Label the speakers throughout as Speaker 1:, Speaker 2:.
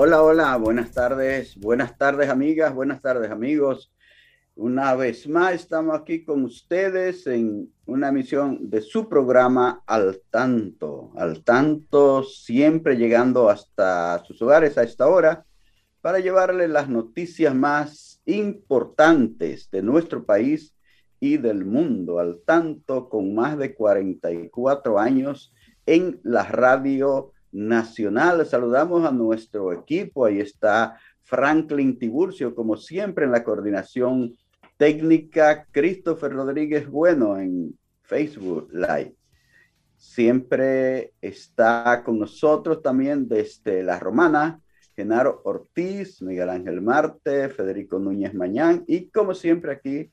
Speaker 1: Hola, hola, buenas tardes, buenas tardes amigas, buenas tardes amigos. Una vez más estamos aquí con ustedes en una emisión de su programa Al Tanto, Al Tanto, siempre llegando hasta sus hogares a esta hora para llevarles las noticias más importantes de nuestro país y del mundo, al tanto con más de 44 años en la radio nacional. Saludamos a nuestro equipo. Ahí está Franklin Tiburcio, como siempre, en la coordinación técnica. Christopher Rodríguez Bueno en Facebook Live. Siempre está con nosotros también desde La Romana, Genaro Ortiz, Miguel Ángel Marte, Federico Núñez Mañán y como siempre aquí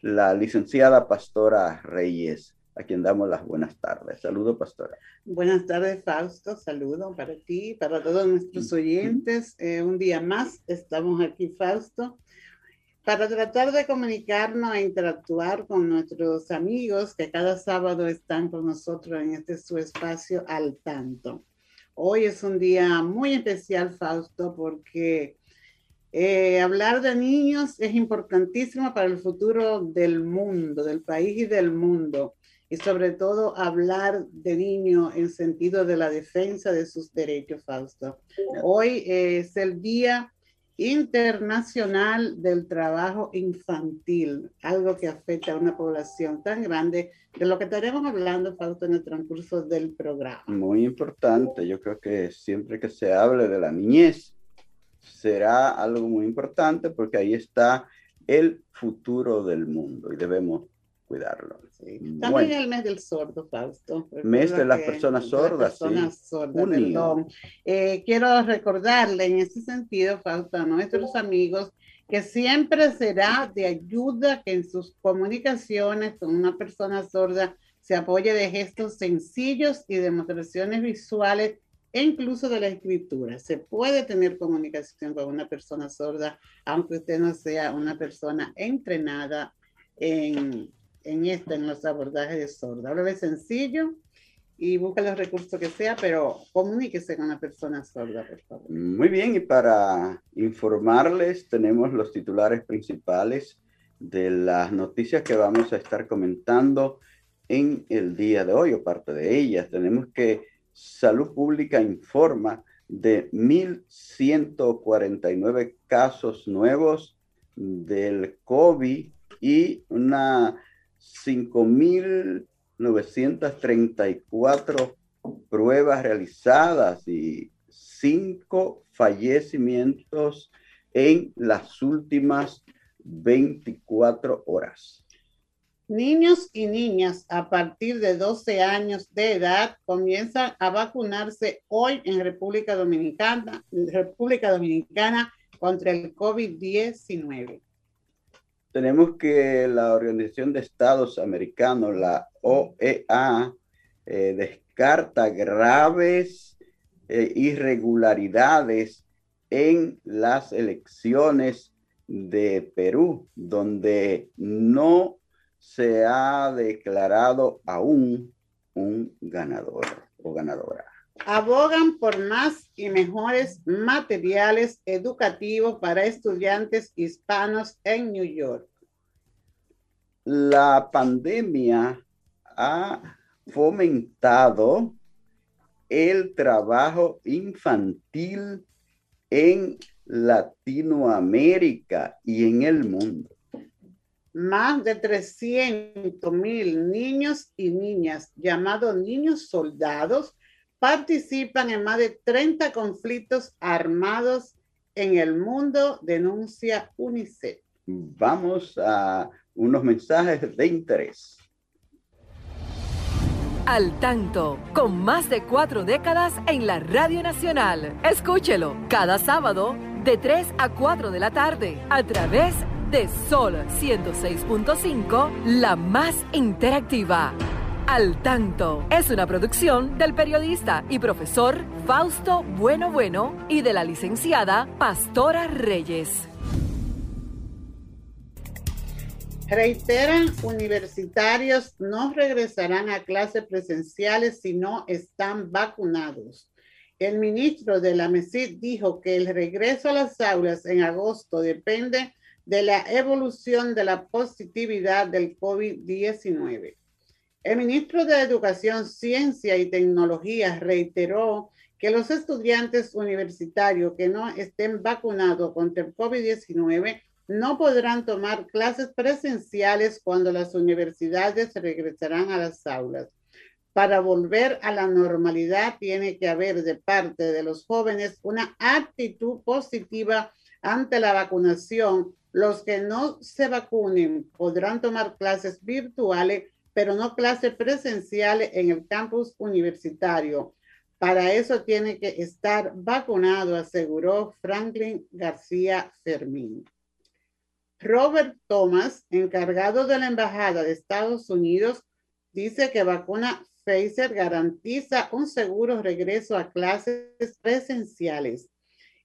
Speaker 1: la licenciada Pastora Reyes a quien damos las buenas tardes. Saludo, pastora.
Speaker 2: Buenas tardes, Fausto. Saludo para ti, para todos nuestros oyentes. Eh, un día más estamos aquí, Fausto, para tratar de comunicarnos e interactuar con nuestros amigos que cada sábado están con nosotros en este su espacio al tanto. Hoy es un día muy especial, Fausto, porque eh, hablar de niños es importantísimo para el futuro del mundo, del país y del mundo y sobre todo hablar de niño en sentido de la defensa de sus derechos, Fausto. Hoy es el Día Internacional del Trabajo Infantil, algo que afecta a una población tan grande, de lo que estaremos hablando, Fausto, en el transcurso del programa.
Speaker 1: Muy importante, yo creo que siempre que se hable de la niñez, será algo muy importante porque ahí está el futuro del mundo y debemos cuidarlo.
Speaker 2: También el mes del sordo, Fausto.
Speaker 1: Mes de las personas sordas.
Speaker 2: Personas sordas, perdón. Eh, quiero recordarle en ese sentido, Fausto, a nuestros amigos que siempre será de ayuda que en sus comunicaciones con una persona sorda se apoye de gestos sencillos y demostraciones visuales e incluso de la escritura. Se puede tener comunicación con una persona sorda, aunque usted no sea una persona entrenada en en esto, en los abordajes de sorda. Háblale sencillo y busca los recursos que sea, pero comuníquese con la persona sorda, por favor.
Speaker 1: Muy bien, y para informarles, tenemos los titulares principales de las noticias que vamos a estar comentando en el día de hoy, o parte de ellas. Tenemos que Salud Pública informa de 1.149 casos nuevos del COVID y una 5.934 pruebas realizadas y 5 fallecimientos en las últimas 24 horas.
Speaker 2: Niños y niñas a partir de 12 años de edad comienzan a vacunarse hoy en República Dominicana, República Dominicana contra el COVID-19
Speaker 1: tenemos que la Organización de Estados Americanos, la OEA, eh, descarta graves eh, irregularidades en las elecciones de Perú, donde no se ha declarado aún un ganador o ganadora.
Speaker 2: Abogan por más y mejores materiales educativos para estudiantes hispanos en New York.
Speaker 1: La pandemia ha fomentado el trabajo infantil en Latinoamérica y en el mundo.
Speaker 2: Más de 300 mil niños y niñas llamados niños soldados participan en más de 30 conflictos armados en el mundo, denuncia UNICEF.
Speaker 1: vamos a unos mensajes de interés.
Speaker 3: Al tanto, con más de cuatro décadas en la Radio Nacional. Escúchelo cada sábado de 3 a 4 de la tarde a través de Sol 106.5, la más interactiva. Al tanto es una producción del periodista y profesor Fausto Bueno Bueno y de la licenciada Pastora Reyes.
Speaker 2: Reiteran, universitarios no regresarán a clases presenciales si no están vacunados. El ministro de la MESID dijo que el regreso a las aulas en agosto depende de la evolución de la positividad del COVID-19. El ministro de Educación, Ciencia y Tecnología reiteró que los estudiantes universitarios que no estén vacunados contra el COVID-19 no podrán tomar clases presenciales cuando las universidades regresarán a las aulas. Para volver a la normalidad tiene que haber de parte de los jóvenes una actitud positiva ante la vacunación. Los que no se vacunen podrán tomar clases virtuales, pero no clases presenciales en el campus universitario. Para eso tiene que estar vacunado, aseguró Franklin García Fermín. Robert Thomas, encargado de la Embajada de Estados Unidos, dice que vacuna Pfizer garantiza un seguro regreso a clases presenciales.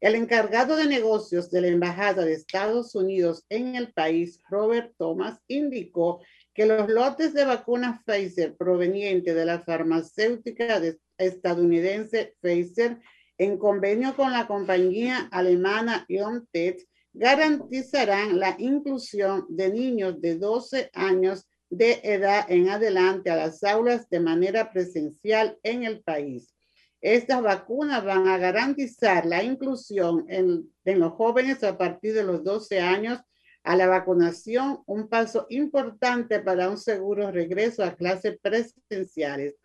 Speaker 2: El encargado de negocios de la Embajada de Estados Unidos en el país, Robert Thomas, indicó que los lotes de vacuna Pfizer provenientes de la farmacéutica estadounidense Pfizer, en convenio con la compañía alemana BioNTech, garantizarán la inclusión de niños de 12 años de edad en adelante a las aulas de manera presencial en el país. Estas vacunas van a garantizar la inclusión en, los jóvenes a partir de los 12 años a la vacunación, un paso importante para un seguro regreso a clases presenciales.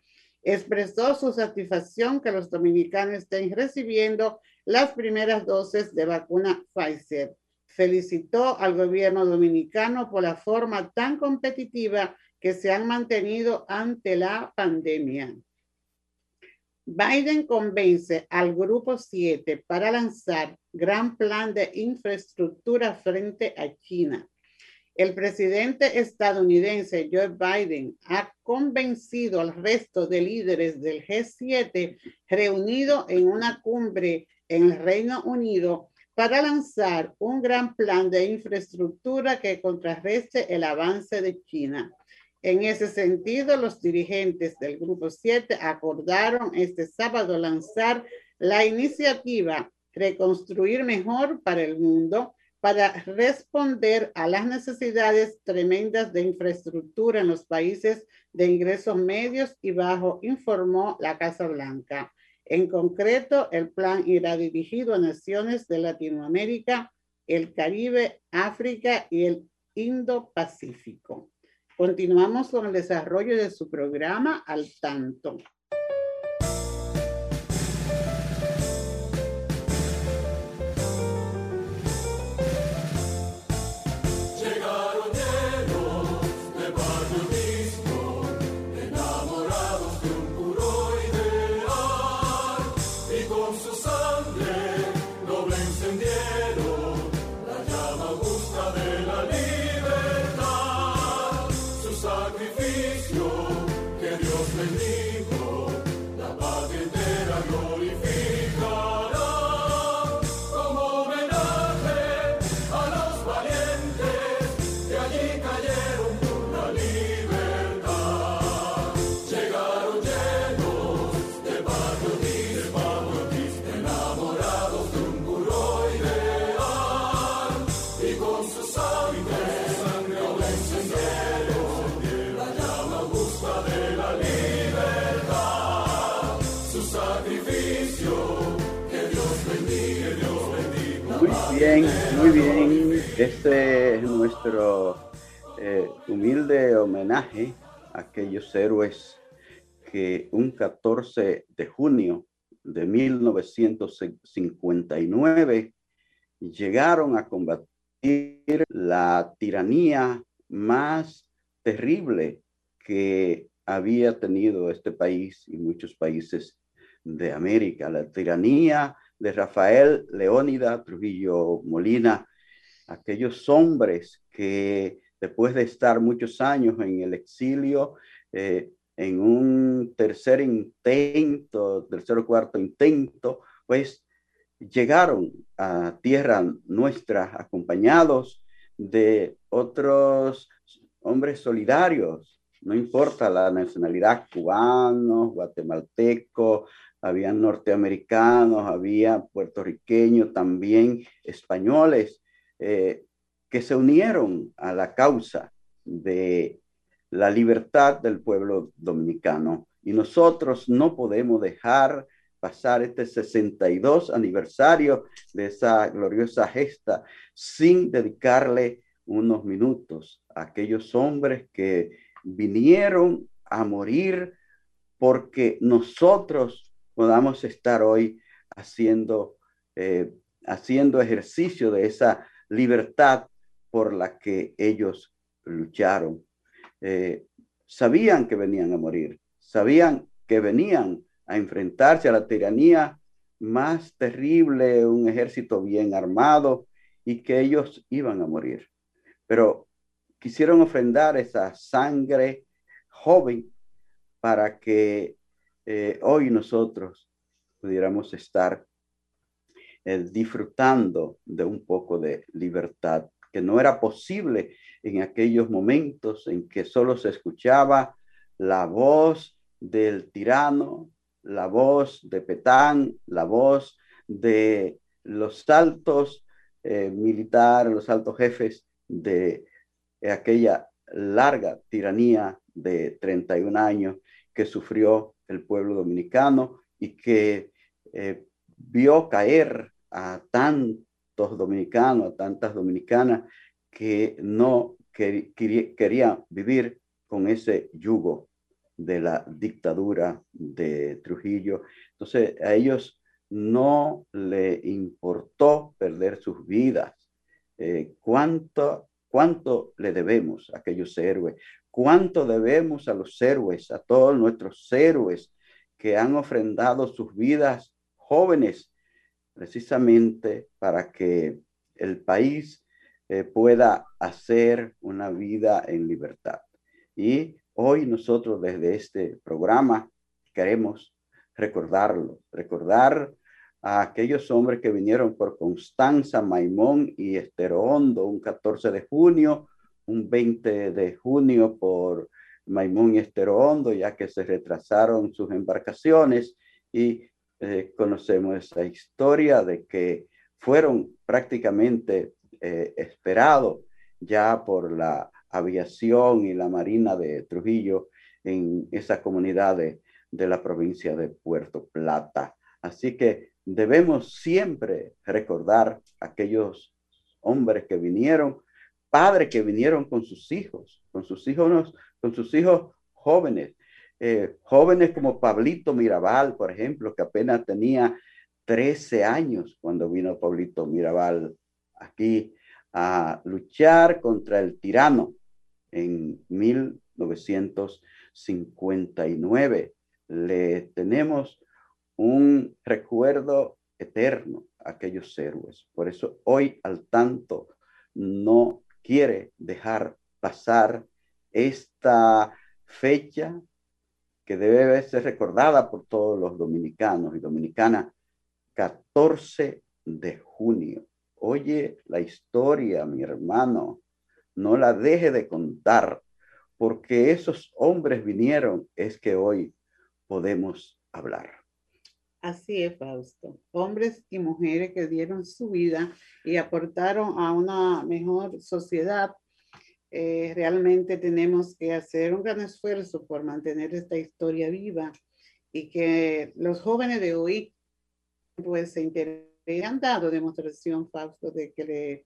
Speaker 2: Expresó su satisfacción que los dominicanos estén recibiendo las primeras dosis de vacuna Pfizer. Felicitó al gobierno dominicano por la forma tan competitiva que se han mantenido ante la pandemia. Biden convence al Grupo 7 para lanzar gran plan de infraestructura frente a China. El presidente estadounidense Joe Biden ha convencido al resto de líderes del G7 reunido en una cumbre en el Reino Unido para lanzar un gran plan de infraestructura que contrarreste el avance de China. En ese sentido, los dirigentes del Grupo 7 acordaron este sábado lanzar la iniciativa Reconstruir Mejor para el Mundo para responder a las necesidades tremendas de infraestructura en los países de ingresos medios y bajos, informó la Casa Blanca. En concreto, el plan irá dirigido a naciones de Latinoamérica, el Caribe, África y el Indo-Pacífico. Continuamos con el desarrollo de su programa al tanto.
Speaker 1: Este es nuestro eh, humilde homenaje a aquellos héroes que un 14 de junio de 1959 llegaron a combatir la tiranía más terrible que había tenido este país y muchos países de América, la tiranía de Rafael Leónida Trujillo Molina, aquellos hombres que después de estar muchos años en el exilio, eh, en un tercer intento, tercer o cuarto intento, pues llegaron a tierra nuestra acompañados de otros hombres solidarios, no importa la nacionalidad, cubanos, guatemaltecos, había norteamericanos, había puertorriqueños, también españoles, eh, que se unieron a la causa de la libertad del pueblo dominicano. Y nosotros no podemos dejar pasar este 62 aniversario de esa gloriosa gesta sin dedicarle unos minutos a aquellos hombres que vinieron a morir porque nosotros podamos estar hoy haciendo, eh, haciendo ejercicio de esa libertad por la que ellos lucharon. Eh, sabían que venían a morir, sabían que venían a enfrentarse a la tiranía más terrible, un ejército bien armado y que ellos iban a morir. Pero quisieron ofrendar esa sangre joven para que eh, hoy nosotros pudiéramos estar eh, disfrutando de un poco de libertad, que no era posible en aquellos momentos en que solo se escuchaba la voz del tirano, la voz de Petán, la voz de los altos eh, militares, los altos jefes de aquella larga tiranía de 31 años que sufrió el pueblo dominicano y que eh, vio caer a tantos dominicanos, a tantas dominicanas que no querían vivir con ese yugo de la dictadura de Trujillo. Entonces a ellos no le importó perder sus vidas. Eh, ¿cuánto, ¿Cuánto le debemos a aquellos héroes? ¿Cuánto debemos a los héroes, a todos nuestros héroes que han ofrendado sus vidas jóvenes precisamente para que el país eh, pueda hacer una vida en libertad. Y hoy nosotros desde este programa queremos recordarlo, recordar a aquellos hombres que vinieron por Constanza, Maimón y Esterohondo un 14 de junio, un 20 de junio por Maimón y Esterohondo, ya que se retrasaron sus embarcaciones y eh, conocemos esa historia de que fueron prácticamente eh, esperados ya por la aviación y la marina de Trujillo en esa comunidad de, la provincia de Puerto Plata. Así que debemos siempre recordar aquellos hombres que vinieron, padres que vinieron con sus hijos, con sus hijos, con sus hijos jóvenes, eh, jóvenes como Pablito Mirabal, por ejemplo, que apenas tenía 13 años cuando vino Pablito Mirabal aquí a luchar contra el tirano en 1959. Le tenemos un recuerdo eterno a aquellos héroes. Por eso hoy al tanto no quiere dejar pasar esta fecha que debe ser recordada por todos los dominicanos y dominicanas, 14 de junio. Oye la historia, mi hermano, no la deje de contar, porque esos hombres vinieron, es que hoy podemos hablar.
Speaker 2: Así es, Fausto. Hombres y mujeres que dieron su vida y aportaron a una mejor sociedad eh, realmente tenemos que hacer un gran esfuerzo por mantener esta historia viva y que los jóvenes de hoy pues se han dado demostración, Fausto, de que,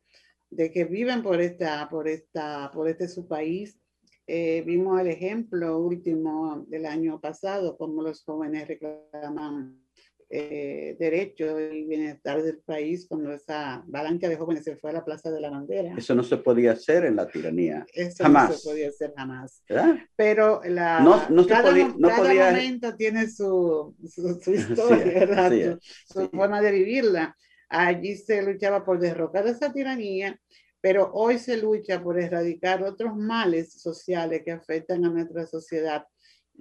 Speaker 2: de que viven por, esta, por, esta, por este su país. Eh, vimos el ejemplo último del año pasado, como los jóvenes reclaman eh, derecho y bienestar del país cuando esa avalancha de jóvenes se fue a la Plaza de la Bandera.
Speaker 1: Eso no se podía hacer en la tiranía.
Speaker 2: Eso
Speaker 1: jamás.
Speaker 2: no se podía hacer jamás.
Speaker 1: ¿verdad?
Speaker 2: Pero la,
Speaker 1: No- no
Speaker 2: cada,
Speaker 1: podía- no
Speaker 2: cada
Speaker 1: podía-
Speaker 2: momento tiene su, su, su historia,
Speaker 1: Sí,
Speaker 2: ¿verdad?
Speaker 1: sí,
Speaker 2: su su
Speaker 1: sí.
Speaker 2: forma de vivirla. Allí se luchaba por derrocar esa tiranía, pero hoy se lucha por erradicar otros males sociales que afectan a nuestra sociedad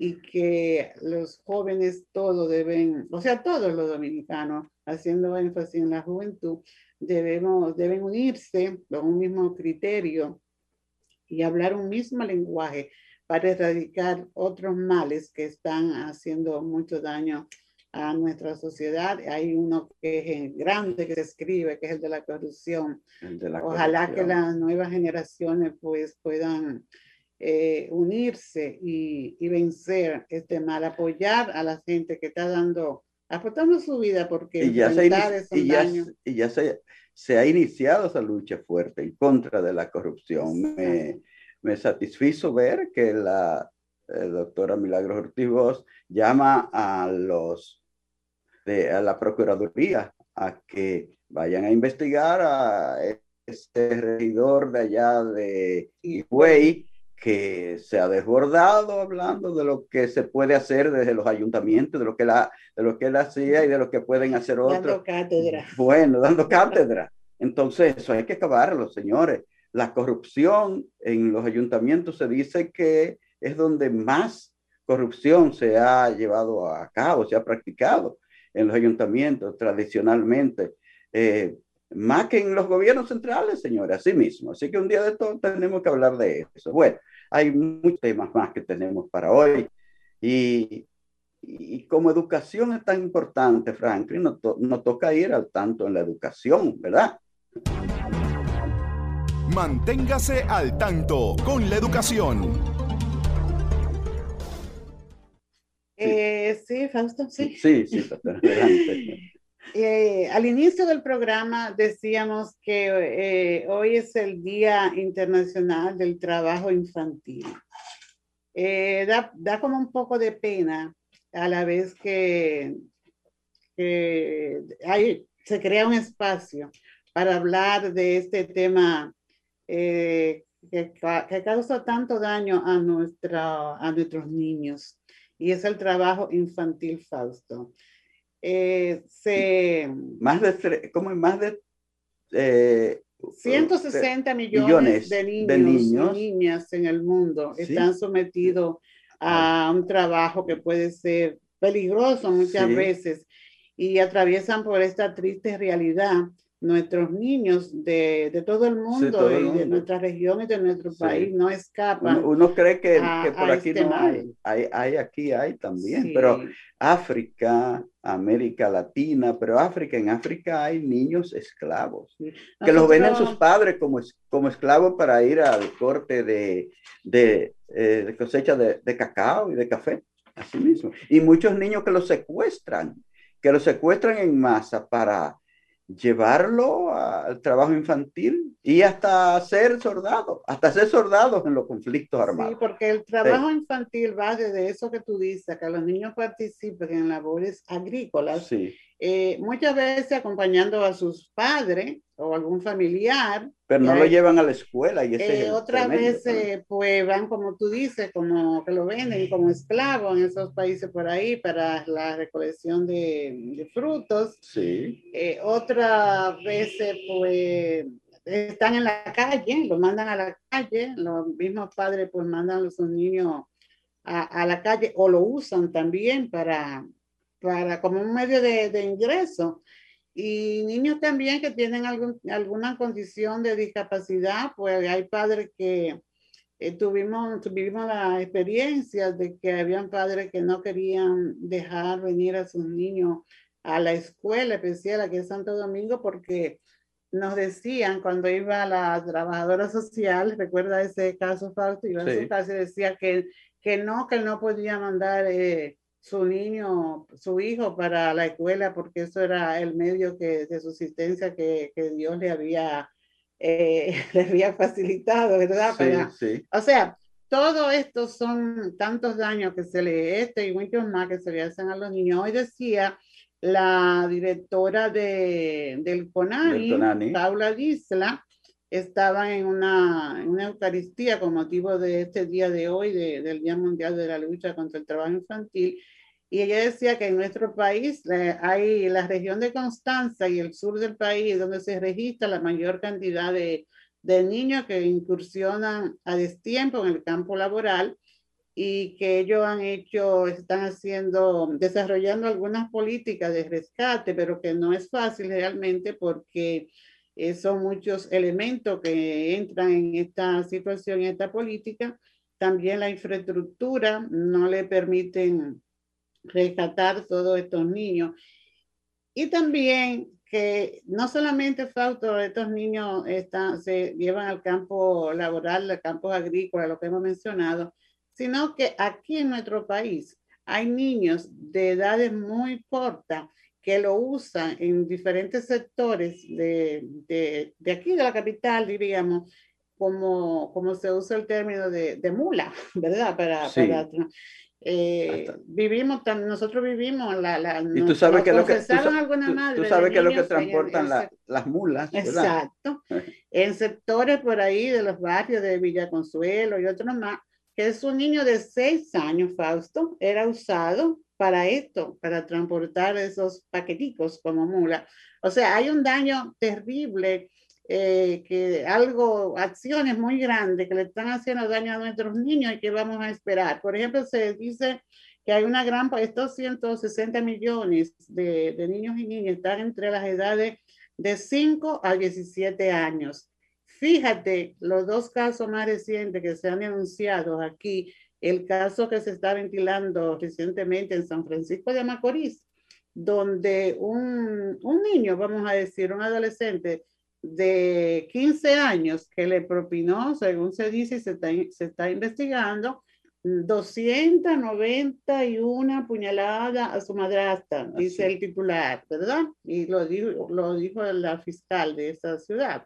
Speaker 2: y que los jóvenes todos deben, o sea, todos los dominicanos, haciendo énfasis en la juventud, debemos, deben unirse con un mismo criterio y hablar un mismo lenguaje para erradicar otros males que están haciendo mucho daño a nuestra sociedad. Hay uno que es grande que se escribe, que es el de la corrupción.
Speaker 1: De la
Speaker 2: Ojalá que
Speaker 1: corrupción.
Speaker 2: las nuevas generaciones pues puedan eh, unirse y, y vencer este mal, apoyar a la gente que está dando, aportando su vida porque
Speaker 1: y ya, se, y ya, y ya se, se ha iniciado esa lucha fuerte en contra de la corrupción. Me, me satisfizo ver que la eh, doctora Milagros Ortiz Bosch llama a los de a la Procuraduría a que vayan a investigar a este regidor de allá de Higüey que se ha desbordado hablando de lo que se puede hacer desde los ayuntamientos, de lo que, la, de lo que él hacía y de lo que pueden hacer otros.
Speaker 2: dando cátedra.
Speaker 1: Bueno, dando cátedra. Entonces, eso hay que acabarlo, señores. La corrupción en los ayuntamientos se dice que es donde más corrupción se ha llevado a cabo, se ha practicado en los ayuntamientos tradicionalmente. Eh, más que en los gobiernos centrales, señores, así mismo. Así que un día de todo tenemos que hablar de eso. Bueno, hay muchos temas más que tenemos para hoy. Y, y como educación es tan importante, Franklin, nos, to- nos toca ir al tanto en la educación, ¿verdad?
Speaker 4: Manténgase al tanto con la educación.
Speaker 2: Eh, sí, Fausto, sí.
Speaker 1: Sí, sí, doctora, adelante.
Speaker 2: Eh, al inicio del programa decíamos que eh, hoy es el Día Internacional del Trabajo Infantil. Eh, da, da como un poco de pena a la vez que, que hay, se crea un espacio para hablar de este tema eh, que, que causa tanto daño a, nuestra, a nuestros niños y es el trabajo infantil, Fausto. Eh, se,
Speaker 1: Más de, como más de... eh,
Speaker 2: 160 millones,
Speaker 1: millones
Speaker 2: de, niños
Speaker 1: de niños.
Speaker 2: y niñas en el mundo
Speaker 1: Sí.
Speaker 2: están sometidos a un trabajo que puede ser peligroso muchas
Speaker 1: Sí.
Speaker 2: veces y atraviesan por esta triste realidad nuestros niños de, de todo el mundo
Speaker 1: todo el
Speaker 2: y de nuestra región y de nuestro
Speaker 1: Sí.
Speaker 2: país no escapan.
Speaker 1: Uno, uno cree que,
Speaker 2: a-
Speaker 1: que por aquí
Speaker 2: este
Speaker 1: no hay. hay. Hay aquí, hay también,
Speaker 2: Sí.
Speaker 1: pero África, América Latina, pero África, en África hay niños esclavos. que los venden sus padres como, como esclavos para ir al corte de, de, eh, de cosecha de, de cacao y de café, así mismo. Y muchos niños que los secuestran, que los secuestran en masa para llevarlo al trabajo infantil y hasta ser soldados, hasta ser soldados en los conflictos
Speaker 2: Sí,
Speaker 1: armados.
Speaker 2: porque el trabajo infantil va desde eso que tú dices, que los niños participen en labores agrícolas,
Speaker 1: Sí,
Speaker 2: eh, muchas veces acompañando a sus padres o algún familiar,
Speaker 1: pero no lo llevan a la escuela y ese es
Speaker 2: eh,
Speaker 1: el
Speaker 2: otras veces pues van como tú dices, como que lo venden como esclavos en esos países por ahí para la recolección de, de frutos.
Speaker 1: Sí,
Speaker 2: Eh, otras veces pues están en la calle, los mandan a la calle, los mismos padres pues mandan a sus niños a, a la calle o lo usan también para, para como un medio de, de ingreso. Y niños también que tienen algún, alguna condición de discapacidad, pues hay padres que eh, tuvimos, tuvimos la experiencia de que habían padres que no querían dejar venir a sus niños a la escuela especial aquí en Santo Domingo porque nos decían cuando iba la trabajadora social, recuerda ese caso, Fausto, iba a
Speaker 1: Sí.
Speaker 2: su casa y decía que, que no, que no podía mandar eh, su niño, su hijo para la escuela porque eso era el medio que, de subsistencia que, que Dios le había, eh, le había facilitado, ¿verdad? Para-
Speaker 1: sí, sí.
Speaker 2: o sea, todo esto son tantos daños que se le, este y muchos más que se le hacen a los niños. Hoy decía la directora de, del CONANI, Paula Disla, estaba en una, en una Eucaristía con motivo de este día de hoy, del Día Mundial de la Lucha contra el Trabajo Infantil, y ella decía que en nuestro país eh, hay la región de Constanza y el sur del país donde se registra la mayor cantidad de, de niños que incursionan a destiempo en el campo laboral y que ellos han hecho, están haciendo, desarrollando algunas políticas de rescate, pero que no es fácil realmente porque eh, son muchos elementos que entran en esta situación, en esta política. También la infraestructura no le permiten rescatar todos estos niños. Y también que no solamente Fausto, estos niños están, se llevan al campo laboral, al campo agrícola, lo que hemos mencionado, sino que aquí en nuestro país hay niños de edades muy cortas que lo usan en diferentes sectores de, de, de aquí de la capital, diríamos, como, como se usa el término de, de mula, ¿verdad? Para, para eh, vivimos, nosotros vivimos la, la
Speaker 1: y tú sabes que lo que tú, sabes que lo que transportan las mulas
Speaker 2: exacto. En sectores por ahí de los barrios de Villa Consuelo y otros más que es un niño de seis años Fausto era usado para esto para transportar esos paqueticos como mula o sea hay un daño terrible eh, que algo, acciones muy grandes que le están haciendo daño a nuestros niños y que vamos a esperar. Por ejemplo, se dice que hay una gran, estos 160 millones de, de niños y niñas están entre las edades de 5 a 17 años. Fíjate, los dos casos más recientes que se han denunciado aquí, el caso que se está ventilando recientemente en San Francisco de Macorís, donde un, un niño, vamos a decir, un adolescente, de 15 años que le propinó, según se dice y se está, se está investigando, 291 puñaladas a su madrastra, dice el titular, ¿verdad? Y lo dijo, lo dijo la fiscal de esa ciudad.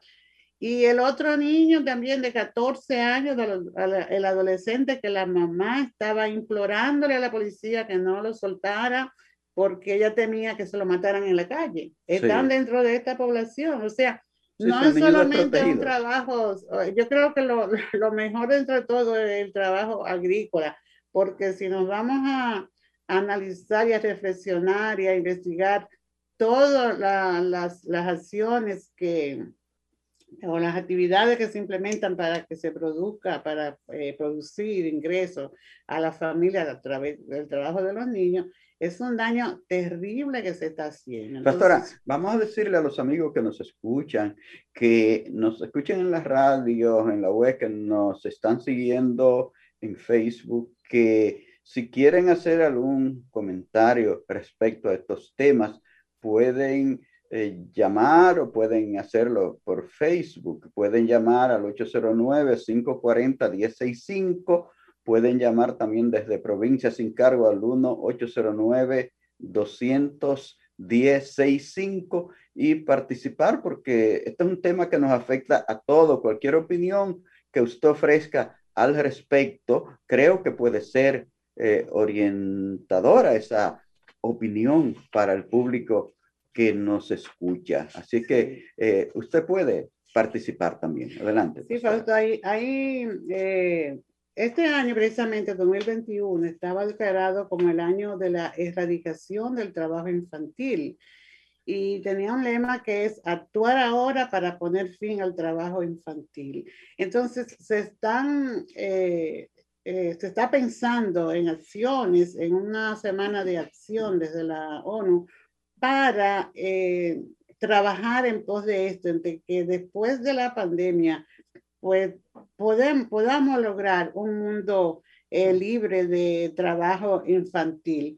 Speaker 2: Y el otro niño también de 14 años, el adolescente que la mamá estaba implorándole a la policía que no lo soltara porque ella temía que se lo mataran en la calle. Están dentro de esta población. O sea, no es solamente un trabajo, yo creo que lo, lo, mejor entre todo es el trabajo agrícola, porque si nos vamos a, analizar y a reflexionar y a investigar todas las, las acciones que, o las actividades que se implementan para que se produzca, para eh, producir ingresos a la familia a través del trabajo de los niños, es un daño terrible que se está haciendo.
Speaker 1: Pastora, vamos a decirle a los amigos que nos escuchan, que nos escuchen en las radios, en la web, que nos están siguiendo en Facebook, que si quieren hacer algún comentario respecto a estos temas, pueden eh, llamar o pueden hacerlo por Facebook. Pueden llamar al 809-540-1065 Pueden llamar también desde provincia sin cargo al 1-809-210-65 y participar porque este es un tema que nos afecta a todo. Cualquier opinión que usted ofrezca al respecto, creo que puede ser eh, orientadora esa opinión para el público que nos escucha. Así que eh, usted puede participar también. Adelante.
Speaker 2: Sí, Fausto, ahí, ahí eh, este año, precisamente 2021, estaba declarado como el año de la erradicación del trabajo infantil y tenía un lema que es actuar ahora para poner fin al trabajo infantil. Entonces, se están... Eh, eh, se está pensando en acciones, en una semana de acción desde la ONU para eh, trabajar en pos de esto, en que después de la pandemia pues podamos lograr un mundo eh, libre de trabajo infantil.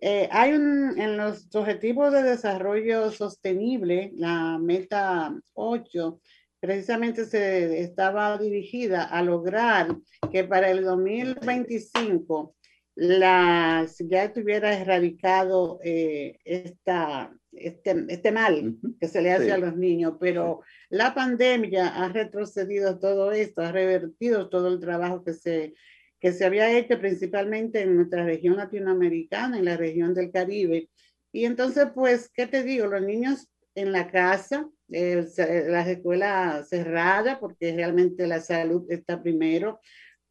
Speaker 2: Eh, hay un, en los objetivos de desarrollo sostenible, la meta 8, precisamente se estaba dirigida a lograr que para el 2025 las, ya estuviera erradicado eh, esta, este, este mal que se le hace a los niños, pero la pandemia ha retrocedido todo esto, ha revertido todo el trabajo que se, que se había hecho principalmente en nuestra región latinoamericana, en la región del Caribe, Y entonces, pues, ¿qué te digo? Los niños en la casa, eh, las escuelas cerradas, porque realmente la salud está primero,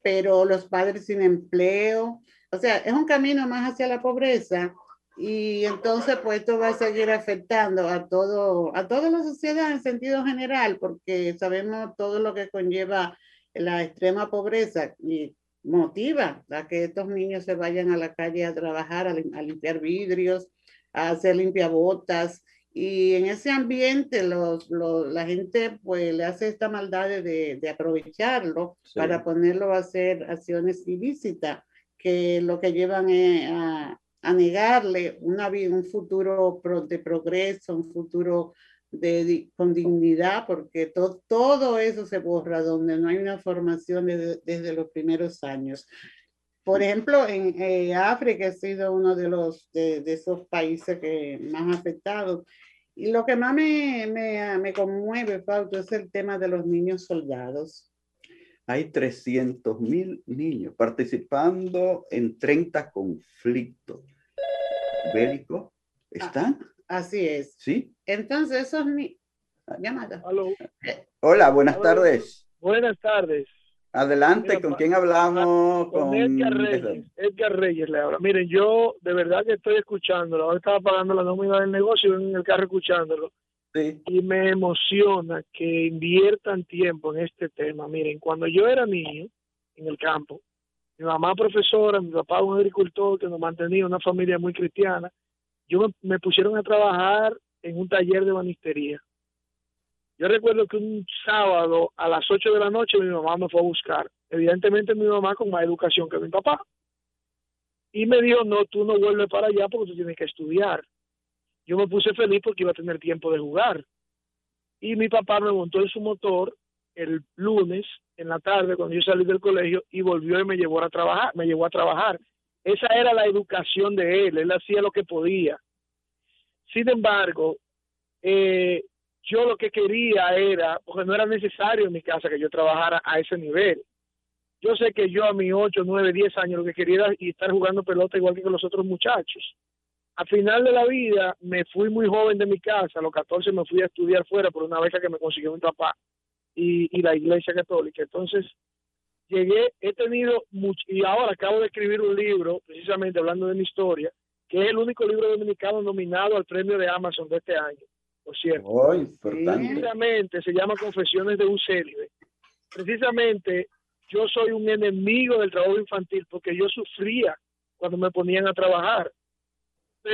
Speaker 2: pero los padres sin empleo, o sea, es un camino más hacia la pobreza y entonces pues esto va a seguir afectando a todo a toda la sociedad en sentido general porque sabemos todo lo que conlleva la extrema pobreza y motiva a que estos niños se vayan a la calle a trabajar a, limpiar vidrios a hacer limpiabotas. Y en ese ambiente los, la gente pues le hace esta maldad de, de aprovecharlo para ponerlo a hacer acciones ilícitas que lo que llevan es a, a negarle una, un futuro de progreso, un futuro de, con dignidad, porque todo eso se borra donde no hay una formación desde, los primeros años. Por ejemplo, en eh, África ha sido uno de, los, de, esos países que más afectados. Y lo que más me, me, me conmueve, Fausto, es el tema de los niños soldados
Speaker 1: hay 300 mil niños participando en 30 conflictos bélicos. ¿Están?
Speaker 2: así es.
Speaker 1: ¿Sí?
Speaker 2: Entonces, esos mi...
Speaker 5: Llamada.
Speaker 1: Hola, buenas tardes.
Speaker 5: Buenas tardes.
Speaker 1: Adelante, ¿con quién hablamos?
Speaker 5: Con, Edgar Reyes. Edgar Reyes le habla. Miren, yo de verdad que estoy escuchándolo. Ahora estaba pagando la nómina del negocio en el carro escuchándolo. Y me emociona que inviertan tiempo en este tema. Miren, cuando yo era niño en el campo, mi mamá profesora, mi papá un agricultor que nos mantenía una familia muy cristiana, yo me, pusieron a trabajar en un taller de banistería. Yo recuerdo que un sábado a las 8 de la noche mi mamá me fue a buscar. Evidentemente mi mamá con más educación que mi papá. Y me dijo, no, tú no vuelves para allá porque tú tienes que estudiar yo me puse feliz porque iba a tener tiempo de jugar. Y mi papá me montó en su motor el lunes en la tarde cuando yo salí del colegio y volvió y me llevó a trabajar, me llevó a trabajar. Esa era la educación de él, él hacía lo que podía. Sin embargo, eh, yo lo que quería era, porque no era necesario en mi casa que yo trabajara a ese nivel. Yo sé que yo a mis 8, 9, 10 años lo que quería era estar jugando pelota igual que con los otros muchachos. Al final de la vida me fui muy joven de mi casa, a los 14 me fui a estudiar fuera por una beca que me consiguió mi papá y, la iglesia católica. Entonces llegué, he tenido mucho, y ahora acabo de escribir un libro precisamente hablando de mi historia, que es el único libro dominicano nominado al premio de Amazon de este año, por cierto. precisamente se llama Confesiones de un célibe. Precisamente yo soy un enemigo del trabajo infantil porque yo sufría cuando me ponían a trabajar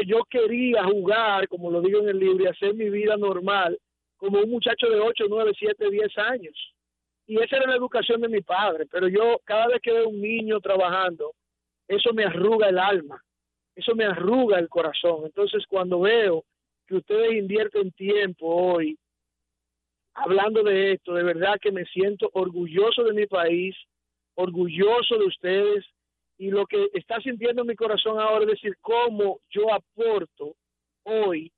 Speaker 5: yo quería jugar, como lo digo en el libro, y hacer mi vida normal como un muchacho de 8, 9, 7, 10 años. Y esa era la educación de mi padre. Pero yo, cada vez que veo un niño trabajando, eso me arruga el alma, eso me arruga el corazón. Entonces, cuando veo que ustedes invierten tiempo hoy hablando de esto, de verdad que me siento orgulloso de mi país, orgulloso de ustedes y lo que está sintiendo mi corazón ahora es decir cómo yo aporto hoy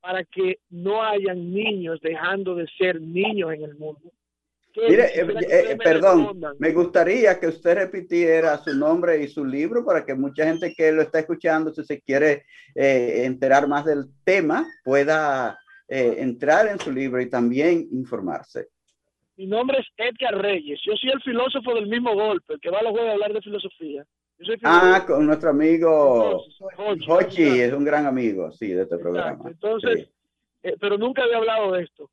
Speaker 5: para que no hayan niños dejando de ser niños en el mundo.
Speaker 1: Mire, eh, eh, perdón, me gustaría que usted repitiera su nombre y su libro para que mucha gente que lo está escuchando, si se quiere eh, enterar más del tema, pueda entrar en su libro y también informarse.
Speaker 5: Mi nombre es Edgar Reyes. Yo soy el filósofo del mismo golpe, el que va a los juegos a hablar de filosofía.
Speaker 1: Ah, con nuestro amigo Hochi, es un gran amigo, sí, de este programa.
Speaker 5: Entonces, eh, pero nunca había hablado de esto.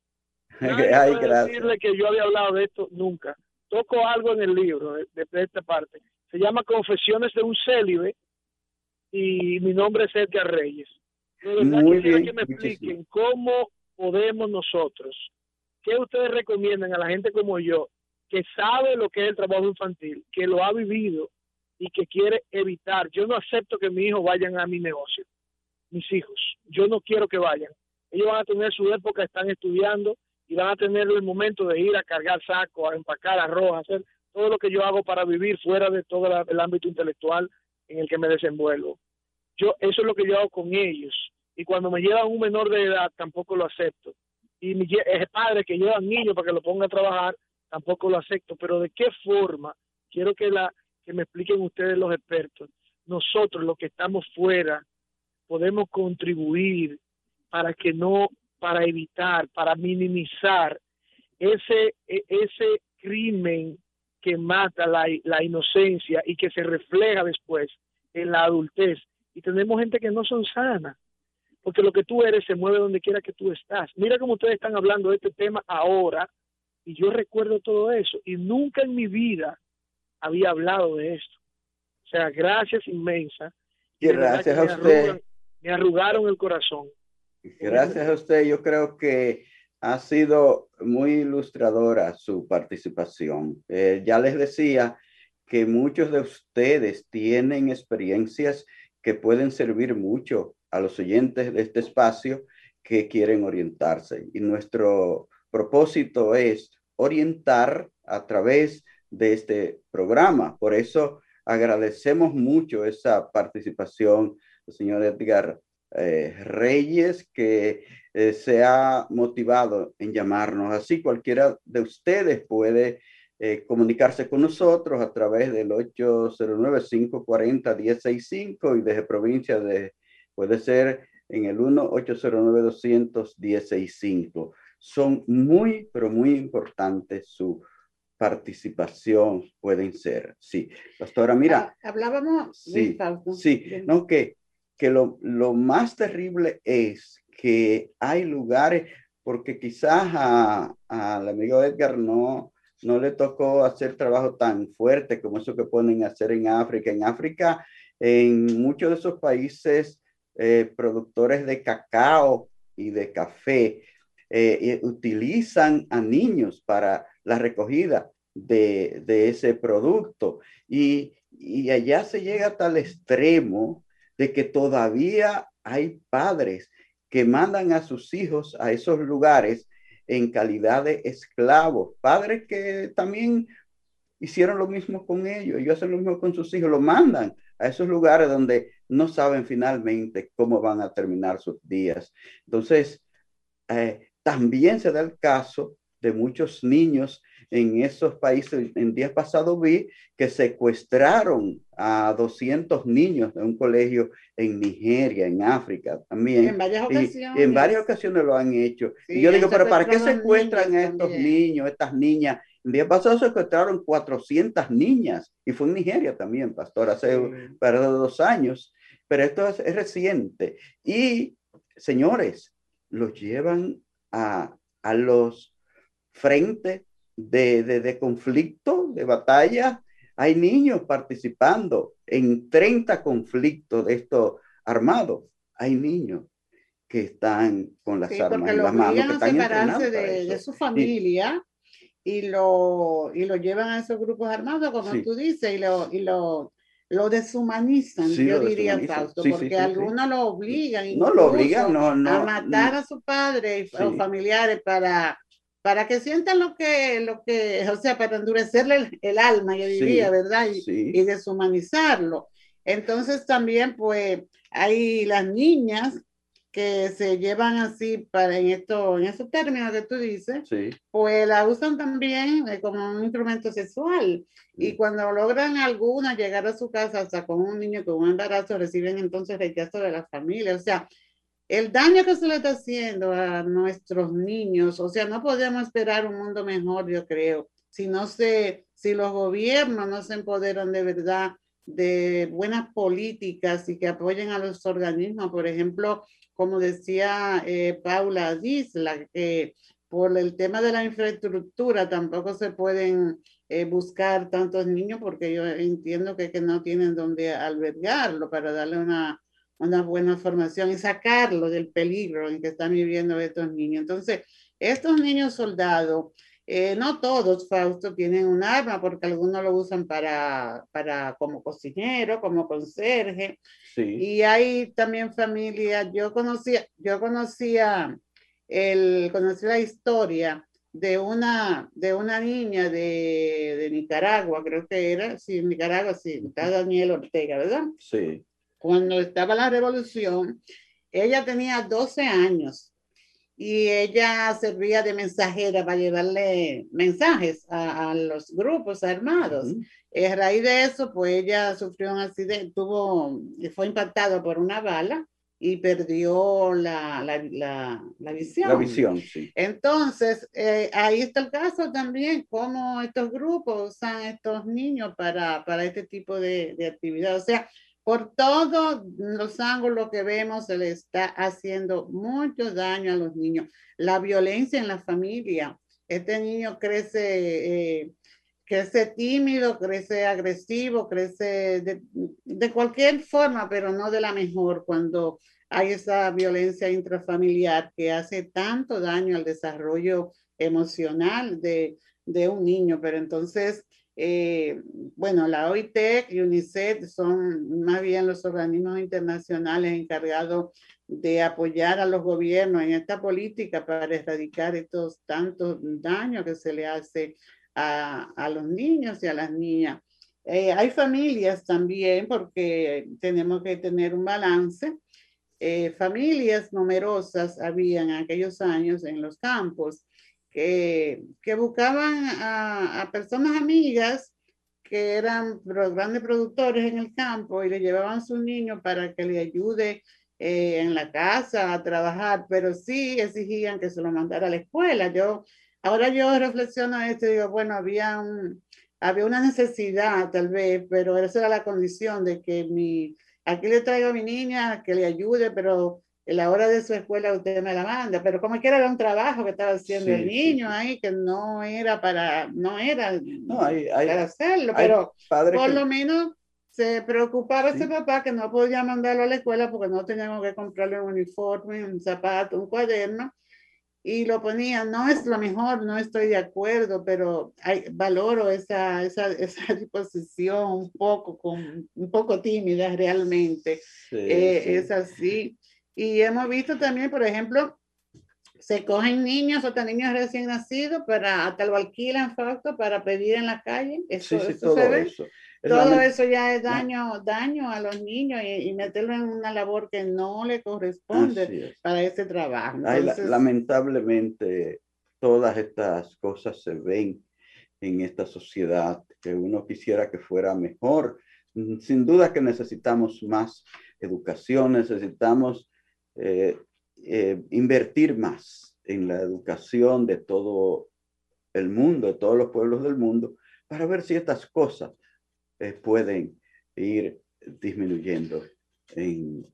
Speaker 5: Ay, gracias. decirle que yo había hablado de esto nunca. Toco algo en el libro de, esta parte. Se llama Confesiones de un célibe y mi nombre es Edgar Reyes. Muy bien, que me expliquen cómo podemos nosotros ¿Qué ustedes recomiendan a la gente como yo, que sabe lo que es el trabajo infantil, que lo ha vivido y que quiere evitar? Yo no acepto que mis hijos vayan a mi negocio, mis hijos. Yo no quiero que vayan. Ellos van a tener su época, están estudiando y van a tener el momento de ir a cargar saco, a empacar arroz, a hacer todo lo que yo hago para vivir fuera de todo el ámbito intelectual en el que me desenvuelvo. Yo, eso es lo que yo hago con ellos. Y cuando me llevan un menor de edad, tampoco lo acepto y mi padre que llevan niños para que lo ponga a trabajar, tampoco lo acepto. Pero de qué forma, quiero que, la, que me expliquen ustedes los expertos, nosotros los que estamos fuera podemos contribuir para que no, para evitar, para minimizar ese, e, ese crimen que mata la, la inocencia y que se refleja después en la adultez. Y tenemos gente que no son sanas, porque lo que tú eres se mueve donde quiera que tú estás. Mira cómo ustedes están hablando de este tema ahora, y yo recuerdo todo eso, y nunca en mi vida había hablado de esto. O sea, gracias inmensa.
Speaker 1: Y gracias a usted.
Speaker 5: me arrugaron el corazón.
Speaker 1: Gracias a usted. Yo creo que ha sido muy ilustradora su participación. Eh, ya les decía que muchos de ustedes tienen experiencias que pueden servir mucho a los oyentes de este espacio que quieren orientarse. Y nuestro propósito es orientar a través de este programa. Por eso agradecemos mucho esa participación del señor Edgar eh, Reyes, que eh, se ha motivado en llamarnos. Así cualquiera de ustedes puede eh, comunicarse con nosotros a través del 809-540-1065 y desde provincia de, puede ser en el 1-809-200-1065. Son muy, pero muy importantes su participación pueden ser. Sí, pastora, mira.
Speaker 2: Ah, hablábamos
Speaker 1: sí, sí, no, que, que lo, lo, más terrible es que hay lugares, porque quizás al amigo Edgar no, no le tocó hacer trabajo tan fuerte como eso que ponen a hacer en África. En África, en muchos de esos países eh, productores de cacao y de café, eh, utilizan a niños para la recogida de, ese producto. Y, y allá se llega a tal extremo de que todavía hay padres que mandan a sus hijos a esos lugares en calidad de esclavos, padres que también hicieron lo mismo con ellos, ellos hacen lo mismo con sus hijos, lo mandan a esos lugares donde no saben finalmente cómo van a terminar sus días. Entonces, eh, también se da el caso de muchos niños en esos países. En días pasados vi que secuestraron a 200 niños de un colegio en Nigeria, en África también.
Speaker 2: En varias ocasiones.
Speaker 1: en varias ocasiones lo han hecho. y yo digo, pero ¿para qué secuestran a estos niños, estas niñas? En días pasados secuestraron 400 niñas y fue en Nigeria también, pastor, hace para dos años. Pero esto es, es reciente. Y, señores, los llevan a, a los frentes de, de, conflicto, de batalla. Hay niños participando en 30 conflictos de estos armados. Hay niños que están con las armas en las manos. Que están
Speaker 2: separarse de, de, su familia y, lo, y lo llevan a esos grupos armados, como tú dices, y lo, y lo lo deshumanizan, yo diría, Fausto, porque algunos lo obligan
Speaker 1: no lo obligan no, no,
Speaker 2: a matar a su padre o familiares para, para que sientan lo que, lo que, o sea, para endurecerle el, alma, yo diría, ¿verdad? Y, y, deshumanizarlo. Entonces también, pues, hay las niñas que se llevan así para en esto, en esos términos que tú dices, pues la usan también eh, como un instrumento sexual. Y cuando logran alguna llegar a su casa hasta con un niño con un embarazo, reciben entonces rechazo de la familia. O sea, el daño que se le está haciendo a nuestros niños, o sea, no podemos esperar un mundo mejor, yo creo, si no se, si los gobiernos no se empoderan de verdad de buenas políticas y que apoyen a los organismos, por ejemplo, como decía eh, Paula Disla, que por el tema de la infraestructura tampoco se pueden eh, buscar tantos niños porque yo entiendo que, que no tienen donde albergarlo para darle una, una buena formación y sacarlo del peligro en que están viviendo estos niños. Entonces, estos niños soldados, eh, no todos, Fausto, tienen un arma porque algunos lo usan para, para como cocinero, como conserje, y hay también familias, yo conocía, yo conocía, el, conocí la historia de una, de una niña de, de Nicaragua, creo que era, sí, Nicaragua, sí, está Daniel Ortega, ¿verdad?
Speaker 1: Sí.
Speaker 2: Cuando estaba la revolución, ella tenía 12 años y ella servía de mensajera para llevarle mensajes a, a los grupos armados. A raíz de eso, pues ella sufrió un accidente, tuvo, fue impactada por una bala y perdió la, la, la, visión.
Speaker 1: La visión, sí.
Speaker 2: Entonces, eh, ahí está el caso también, cómo estos grupos usan estos niños para, para este tipo de, de actividad. O sea, por todos los ángulos que vemos, se le está haciendo mucho daño a los niños. La violencia en la familia. Este niño crece, eh, crece tímido, crece agresivo, crece de, de, cualquier forma, pero no de la mejor cuando hay esa violencia intrafamiliar que hace tanto daño al desarrollo emocional de, de un niño. Pero entonces eh, bueno, la OIT y UNICEF son más bien los organismos internacionales encargados de apoyar a los gobiernos en esta política para erradicar estos tantos daños que se le hace a, a los niños y a las niñas. Eh, hay familias también, porque tenemos que tener un balance. Eh, familias numerosas habían en aquellos años en los campos que, buscaban a, personas amigas que eran grandes productores en el campo y le llevaban a su niño para que le ayude eh, en la casa a trabajar, pero sí exigían que se lo mandara a la escuela. Yo, ahora yo reflexiono esto y digo, bueno, había, había una necesidad tal vez, pero esa era la condición de que mi, aquí le traigo a mi niña que le ayude, pero en la hora de su escuela usted me la manda, pero como quiera era un trabajo que estaba haciendo el niño ahí, que no era para, no era no, hay, para hacerlo, pero por lo menos se preocupaba ese papá que no podía mandarlo a la escuela porque no teníamos que comprarle un uniforme, un zapato, un cuaderno, y lo ponía, no es lo mejor, no estoy de acuerdo, pero hay, valoro esa, esa, esa disposición un poco, con, un poco tímida realmente, eh, es así. Y hemos visto también, por ejemplo, se cogen niños o niños recién nacidos para, hasta lo alquilan facto para pedir en la calle. Eso, sí, todo Eso. Todo eso ya es daño, daño a los niños y, meterlo en una labor que no le corresponde para ese trabajo.
Speaker 1: lamentablemente, todas estas cosas se ven en esta sociedad que uno quisiera que fuera mejor. Sin duda que necesitamos más educación, necesitamos eh, eh, invertir más en la educación de todo el mundo, de todos los pueblos del mundo, para ver si estas cosas eh, pueden ir disminuyendo en,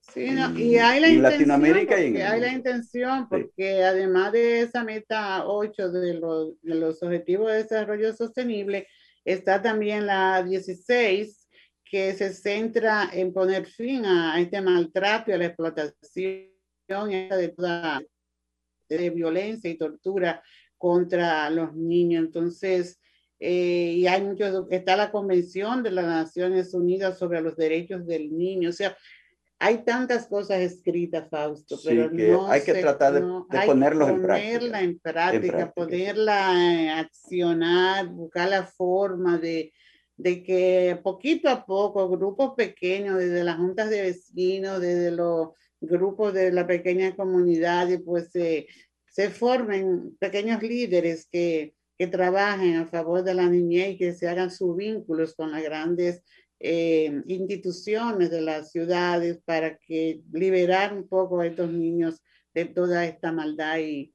Speaker 2: y hay la Latinoamérica y en hay la intención porque además de esa meta 8 de los, de los objetivos de desarrollo sostenible está también la 16 que se centra en poner fin a este maltrato y a la explotación de de violencia y tortura contra los niños. Entonces, eh, y hay muchos, está la Convención de las Naciones Unidas sobre los Derechos del Niño. O sea, hay tantas cosas escritas, Fausto, pero no
Speaker 1: hay que tratar de, ponerlos en práctica.
Speaker 2: Ponerla en práctica, poderla accionar, buscar la forma de, de que poquito a poco, grupos pequeños, desde las juntas de vecinos, desde los grupos de la pequeña comunidad y pues se formen pequeños líderes que, que, trabajen a favor de la niñez y que se hagan sus vínculos con las grandes eh, instituciones de las ciudades para que liberar un poco a estos niños de toda esta maldad y,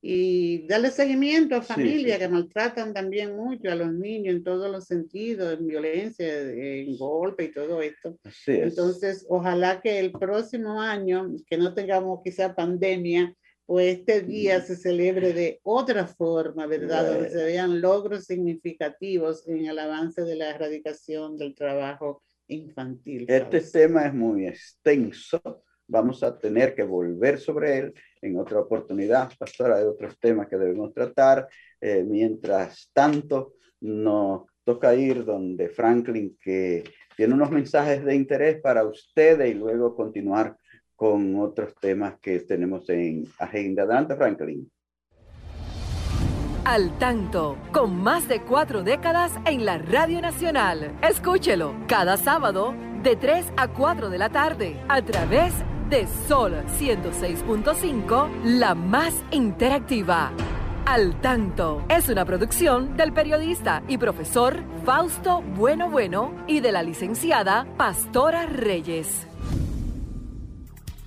Speaker 2: y darle seguimiento a familias que maltratan también mucho a los niños en todos los sentidos, en violencia, en golpe y todo esto. Entonces, ojalá que el próximo año, que no tengamos quizá pandemia, pues este día se celebre de otra forma, ¿verdad? Donde se vean logros significativos en el avance de la erradicación del trabajo infantil.
Speaker 1: Este tema es muy extenso vamos a tener que volver sobre él en otra oportunidad, pastora, hay otros temas que debemos tratar. Eh, mientras tanto, nos toca ir donde Franklin, que tiene unos mensajes de interés para ustedes y luego continuar con otros temas que tenemos en agenda. Adelante, Franklin.
Speaker 3: Al tanto, con más de cuatro décadas en la Radio Nacional. Escúchelo cada sábado de 3 a 4 de la tarde a través de de Sol 106.5, la más interactiva. Al tanto es una producción del periodista y profesor Fausto Bueno Bueno y de la licenciada Pastora Reyes.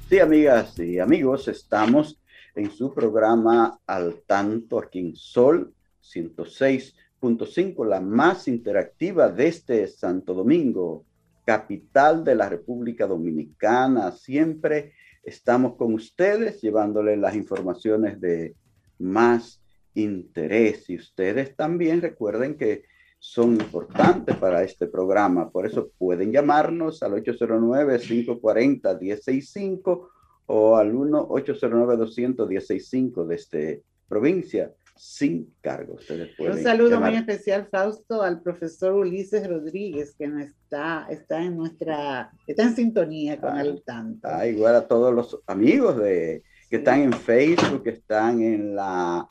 Speaker 1: Sí, amigas y amigos, estamos en su programa Al Tanto aquí en Sol 106.5, la más interactiva de este Santo Domingo, capital de la República Dominicana. Siempre estamos con ustedes llevándoles las informaciones de más interés y ustedes también recuerden que son importantes para este programa. Por eso pueden llamarnos al 809-540-165 o al 1-809-200-165 desde provincia sin cargo.
Speaker 2: Un saludo muy especial, Fausto, al profesor Ulises Rodríguez, que no está, está en nuestra, está en sintonía con ah, el tanto.
Speaker 1: Ah, igual a todos los amigos de, que están en Facebook, que están en las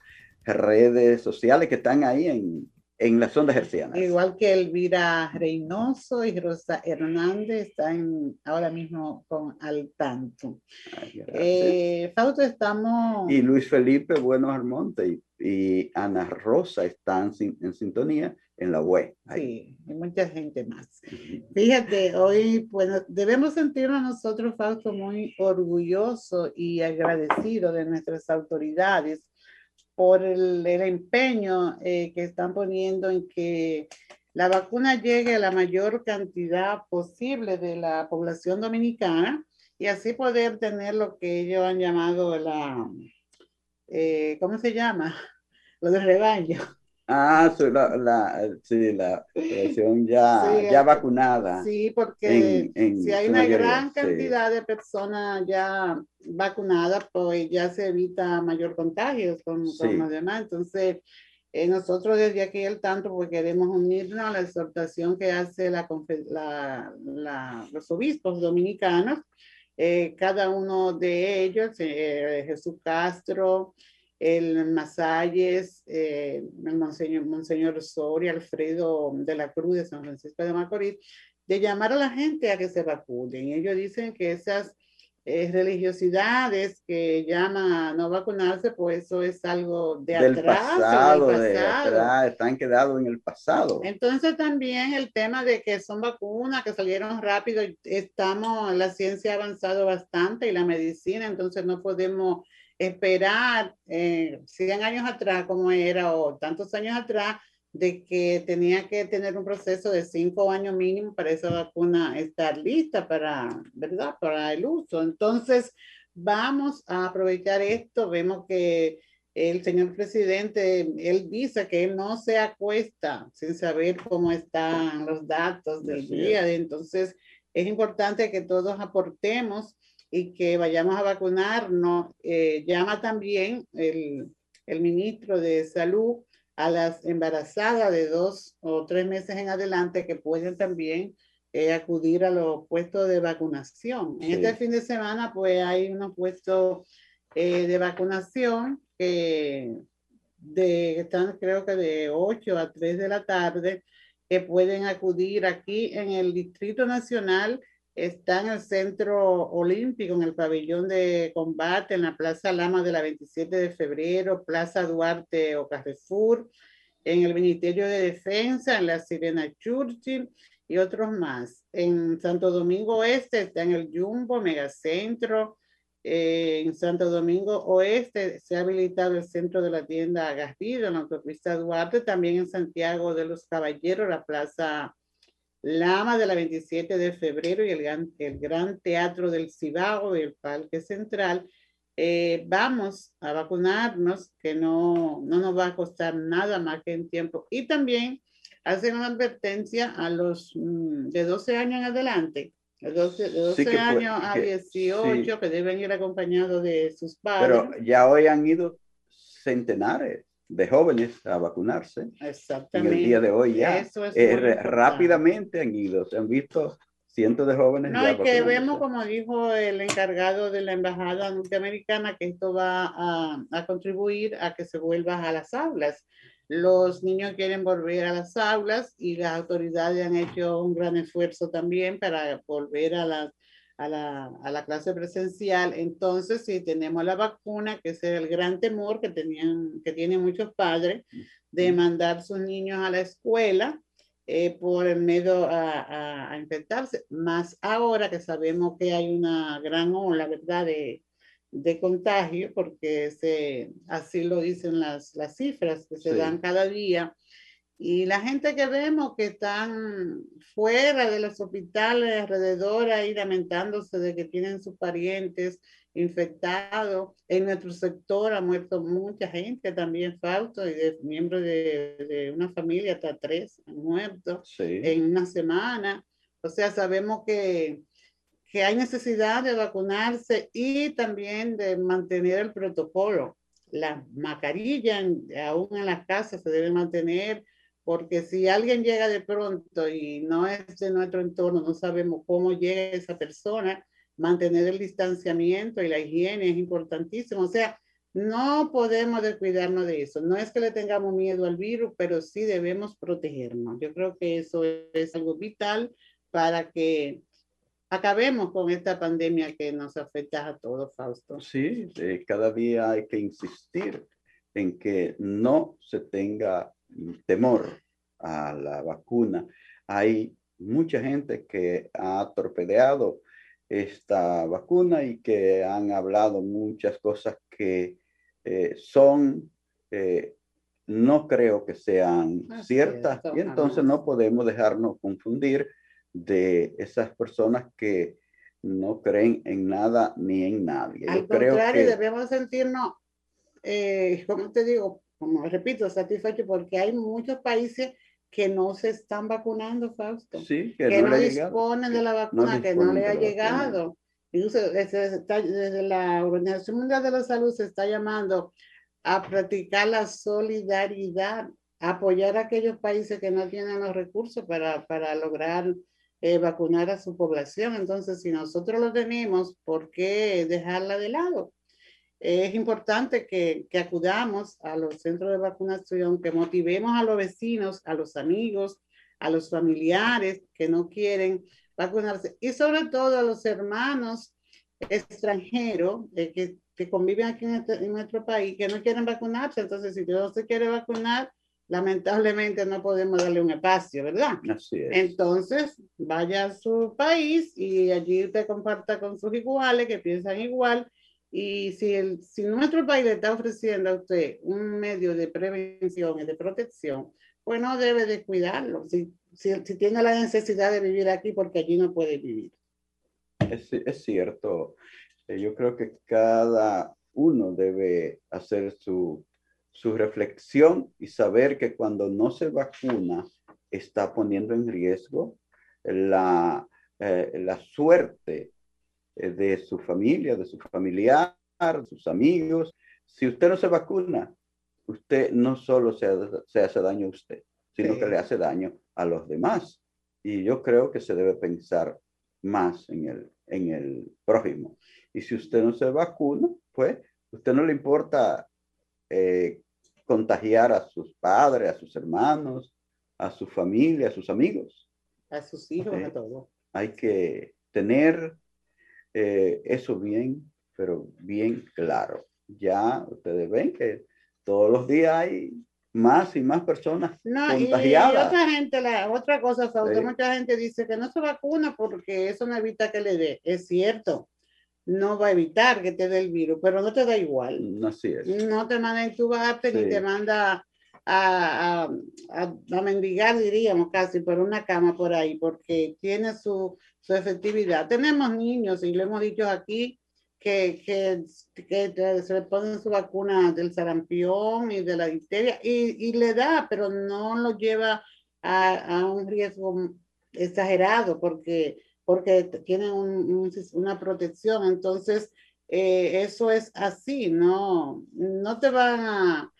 Speaker 1: redes sociales, que están ahí en, en las ondas hercianas.
Speaker 2: Igual que Elvira Reynoso y Rosa Hernández están ahora mismo con al tanto. eh, Fausto, estamos...
Speaker 1: Y Luis Felipe Bueno Armonte y, Ana Rosa están en sintonía en la web.
Speaker 2: Sí, y mucha gente más. Fíjate, hoy, bueno, debemos sentirnos nosotros, Fausto, muy orgullosos y agradecidos de nuestras autoridades por el, empeño eh, que están poniendo en que la vacuna llegue a la mayor cantidad posible de la población dominicana y así poder tener lo que ellos han llamado la, eh, ¿cómo se llama? Lo de rebaño.
Speaker 1: Ah, la, la, sí, la población ya, ya vacunada.
Speaker 2: Sí, porque si hay una gran cantidad de personas ya vacunadas, pues ya se evita mayor contagio con, los demás. Entonces, eh, nosotros desde aquí el tanto, pues queremos unirnos a la exhortación que hace la, la, los obispos dominicanos, eh, cada uno de ellos, eh, Jesús Castro, el Masalles, eh, el Monseñor, Monseñor Soria, Alfredo de la Cruz de San Francisco de Macorís, de llamar a la gente a que se vacunen. Ellos dicen que esas eh, religiosidades que llaman a no vacunarse, pues eso es algo de
Speaker 1: del
Speaker 2: atrás.
Speaker 1: Pasado, De atrás, están quedados en el pasado.
Speaker 2: Entonces también el tema de que son vacunas que salieron rápido, estamos, la ciencia ha avanzado bastante y la medicina, entonces no podemos esperar eh, 100 años atrás como era o tantos años atrás de que tenía que tener un proceso de cinco años mínimo para esa vacuna estar lista para, ¿verdad? Para el uso. Entonces, vamos a aprovechar esto. Vemos que el señor presidente, él dice que él no se acuesta sin saber cómo están los datos del día. Entonces, es importante que todos aportemos y que vayamos a vacunarnos. Eh, llama también el, el, ministro de Salud a las embarazadas de dos o tres meses en adelante que pueden también eh, acudir a los puestos de vacunación. En este fin de semana, pues hay unos puestos eh, de vacunación que de, están creo que de 8 a 3 de la tarde, que pueden acudir aquí en el Distrito Nacional está en el Centro Olímpico, en el pabellón de combate, en la Plaza Lama de la 27 de febrero, Plaza Duarte o Carrefour, en el Ministerio de Defensa, en la Sirena Churchill y otros más. En Santo Domingo Oeste está en el Jumbo, Megacentro. Eh, en Santo Domingo Oeste se ha habilitado el centro de la tienda Garrido, en la autopista Duarte, también en Santiago de los Caballeros, la Plaza Lama de la 27 de febrero y el Gran, el gran Teatro del Cibao y el Parque Central. Eh, vamos a vacunarnos, que no, no nos va a costar nada más que en tiempo. Y también hacen una advertencia a los mm, de 12 años en adelante, de 12, de 12 años a 18, que deben ir acompañados de sus padres.
Speaker 1: Pero ya hoy han ido centenares de jóvenes a vacunarse.
Speaker 2: Exactamente.
Speaker 1: En el día de hoy ya. Eh, rápidamente han ido, se han visto cientos de jóvenes.
Speaker 2: No, y que vemos, como dijo el encargado de la Embajada Norteamericana, que esto va a, a, contribuir a que se vuelva a las aulas. Los niños quieren volver a las aulas y las autoridades han hecho un gran esfuerzo también para volver a las a la, a la, clase presencial. Entonces, si tenemos la vacuna, que es el gran temor que, tenían, que tienen muchos padres de mandar sus niños a la escuela, eh, por el miedo a, a, infectarse, más ahora que sabemos que hay una gran ola, ¿verdad?, de, de contagio, porque se, así lo dicen las, las cifras que se dan cada día. Y la gente que vemos que están fuera de los hospitales alrededor ahí lamentándose de que tienen sus parientes infectados. En nuestro sector ha muerto mucha gente también, Fausto, y de miembros de, de una familia, hasta tres han muerto en una semana. O sea, sabemos que que hay necesidad de vacunarse y también de mantener el protocolo. La mascarilla aún en las casas se debe mantener porque si alguien llega de pronto y no es de nuestro entorno, no sabemos cómo llega esa persona, mantener el distanciamiento y la higiene es importantísimo. O sea, no podemos descuidarnos de eso. No es que le tengamos miedo al virus, pero sí debemos protegernos. Yo creo que eso es algo vital para que acabemos con esta pandemia que nos afecta a todos, Fausto.
Speaker 1: Sí, cada día hay que insistir en que no se tenga temor a la vacuna. Hay mucha gente que ha torpedeado esta vacuna y que han hablado muchas cosas que eh, son, eh, no creo que sean ciertas, y entonces no podemos dejarnos confundir de esas personas que no creen en nada ni en nadie.
Speaker 2: Al contrario, debemos sentirnos, eh, como te digo, como repito, satisfechos porque hay muchos países que no se están vacunando, Fausto.
Speaker 1: Sí,
Speaker 2: que, no, disponen de la vacuna, que no le ha llegado. desde la Organización Mundial de la Salud se está llamando a practicar la solidaridad, apoyar a aquellos países que no tienen los recursos para, para lograr eh, vacunar a su población. Entonces, si nosotros lo tenemos, ¿por qué dejarla de lado? Es importante que, que, acudamos a los centros de vacunación, que motivemos a los vecinos, a los amigos, a los familiares que no quieren vacunarse y sobre todo a los hermanos extranjeros eh, que, que, conviven aquí en, este, en, nuestro país que no quieren vacunarse. Entonces, si no se quiere vacunar, lamentablemente no podemos darle un espacio, ¿verdad?
Speaker 1: Así es.
Speaker 2: Entonces, vaya a su país y allí te comparta con sus iguales que piensan igual. Y si, el, si nuestro país le está ofreciendo a usted un medio de prevención y de protección, pues no debe descuidarlo. Si, si, si tiene la necesidad de vivir aquí, porque allí no puede vivir.
Speaker 1: Es, es cierto. Eh, yo creo que cada uno debe hacer su su reflexión y saber que cuando no se vacuna está poniendo en riesgo la, eh, la suerte de su familia, de su familiar, de sus amigos. Si usted no se vacuna, usted no solo se, se hace daño a usted, sino que le hace daño a los demás. Y yo creo que se debe pensar más en el, en el prójimo. Y si usted no se vacuna, pues usted no le importa eh, contagiar a sus padres, a sus hermanos, a su familia, a sus amigos.
Speaker 2: A sus hijos, a todo.
Speaker 1: Hay que tener eh, eso bien, pero bien claro. Ya ustedes ven que todos los días hay más y más personas contagiadas.
Speaker 2: Y, otra gente, la otra cosa, mucha gente dice que no se vacuna porque eso no evita que le dé. Es cierto, no va a evitar que te dé el virus, pero no te da igual.
Speaker 1: Así es.
Speaker 2: No te manda en tu sí. ni te manda a, a, a, mendigar, diríamos casi, por una cama por ahí, porque tiene su efectividad. Tenemos niños, y lo hemos dicho aquí, que, que, que, se le ponen su vacuna del sarampión y de la difteria, y, y le da, pero no lo lleva a, a un riesgo exagerado, porque porque tienen una protección. Entonces, eh, eso es así, no, no te van a,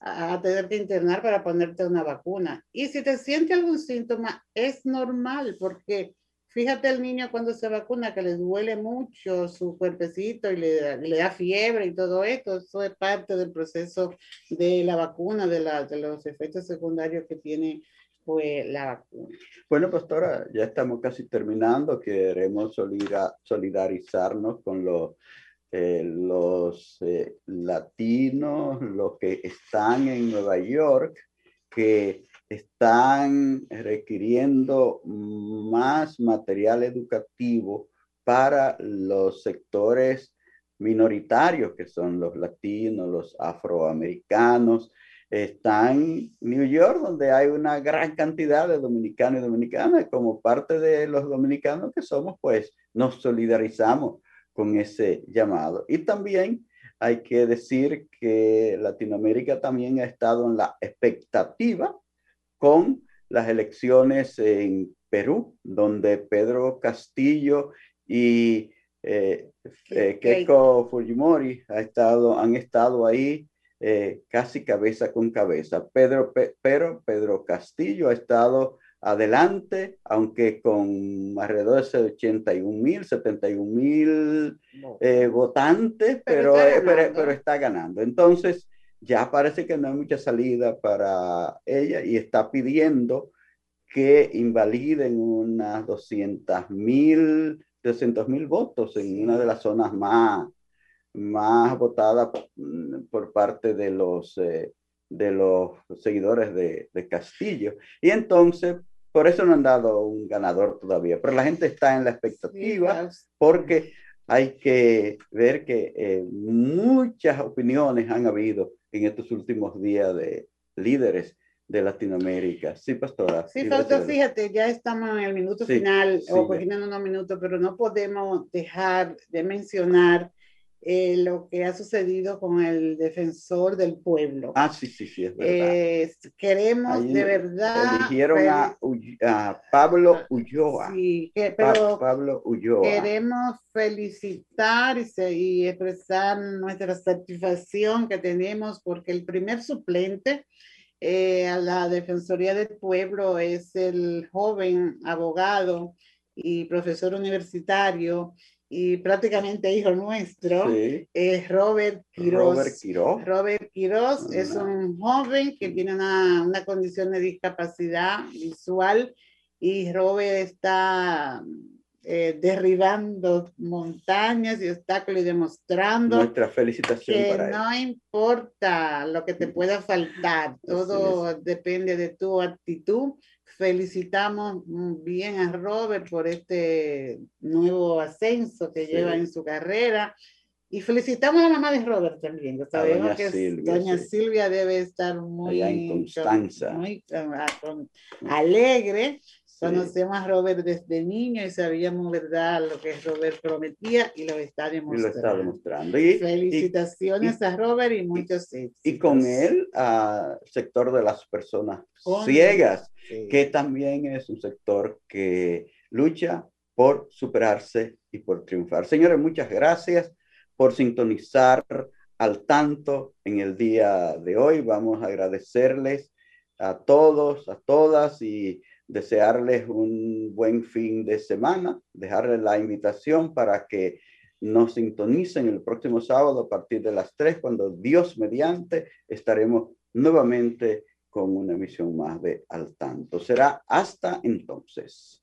Speaker 2: a, tener que internar para ponerte una vacuna. Y si te siente algún síntoma, es normal, porque fíjate el niño cuando se vacuna que le duele mucho su cuerpecito y le, le da fiebre y todo esto, eso es parte del proceso de la vacuna, de, la, de los efectos secundarios que tiene fue la vacuna.
Speaker 1: Bueno, pastora, ya estamos casi terminando. Queremos solidarizarnos con los, eh, los eh, latinos, los que están en Nueva York, que están requiriendo más material educativo para los sectores minoritarios, que son los latinos, los afroamericanos. Está en New York, donde hay una gran cantidad de dominicanos y dominicanas, como parte de los dominicanos que somos, pues nos solidarizamos con ese llamado. Y también hay que decir que Latinoamérica también ha estado en la expectativa con las elecciones en Perú, donde Pedro Castillo y eh, eh, Keiko Fujimori ha estado, han estado ahí eh, casi cabeza con cabeza. Pedro, pero Pedro Castillo ha estado adelante, aunque con alrededor de 81 mil, 71 mil votantes, pero, pero, pero, está ganando. Entonces, ya parece que no hay mucha salida para ella y está pidiendo que invaliden unas 200 mil 300 mil votos en una de las zonas más, más votadas por parte de los, eh, de los seguidores de, de, Castillo. Y entonces, por eso no han dado un ganador todavía, pero la gente está en la expectativa porque hay que ver que eh, muchas opiniones han habido en estos últimos días de líderes de Latinoamérica. Sí, pastora.
Speaker 2: Sí, Fausto, fíjate, ya estamos en el minuto final, o sí, en unos minutos, pero no podemos dejar de mencionar eh, lo que ha sucedido con el defensor del pueblo.
Speaker 1: Ah, sí, sí, sí, es verdad. Eh,
Speaker 2: queremos de verdad.
Speaker 1: Eligieron a, Pablo Ulloa.
Speaker 2: Sí, pero
Speaker 1: Pablo Ulloa.
Speaker 2: Queremos felicitar y, y expresar nuestra satisfacción que tenemos porque el primer suplente eh, a la Defensoría del Pueblo es el joven abogado y profesor universitario y prácticamente hijo nuestro, es Robert Quiroz.
Speaker 1: Robert Quiroz.
Speaker 2: Robert Quiroz es un joven que tiene una, una condición de discapacidad visual y Robert está eh, derribando montañas y obstáculos y demostrando
Speaker 1: nuestra felicitación
Speaker 2: que no importa lo que te pueda faltar, todo depende de tu actitud. Felicitamos bien a Robert por este nuevo ascenso que lleva en su carrera. Y felicitamos a la mamá de Robert también. Sabemos que Silvia, doña Silvia debe estar muy, muy alegre Conocemos a Robert desde niño y sabíamos, ¿verdad?, lo que Robert prometía y lo está demostrando.
Speaker 1: Y lo está demostrando.
Speaker 2: Felicitaciones a Robert y muchos éxitos.
Speaker 1: Y con él, al sector de las personas ciegas, que también es un sector que lucha por superarse y por triunfar. Señores, muchas gracias por sintonizar al tanto en el día de hoy. Vamos a agradecerles a todos, a todas y desearles un buen fin de semana, dejarles la invitación para que nos sintonicen el próximo sábado a partir de las 3, cuando Dios mediante estaremos nuevamente con una emisión más de Al Tanto. Será hasta entonces.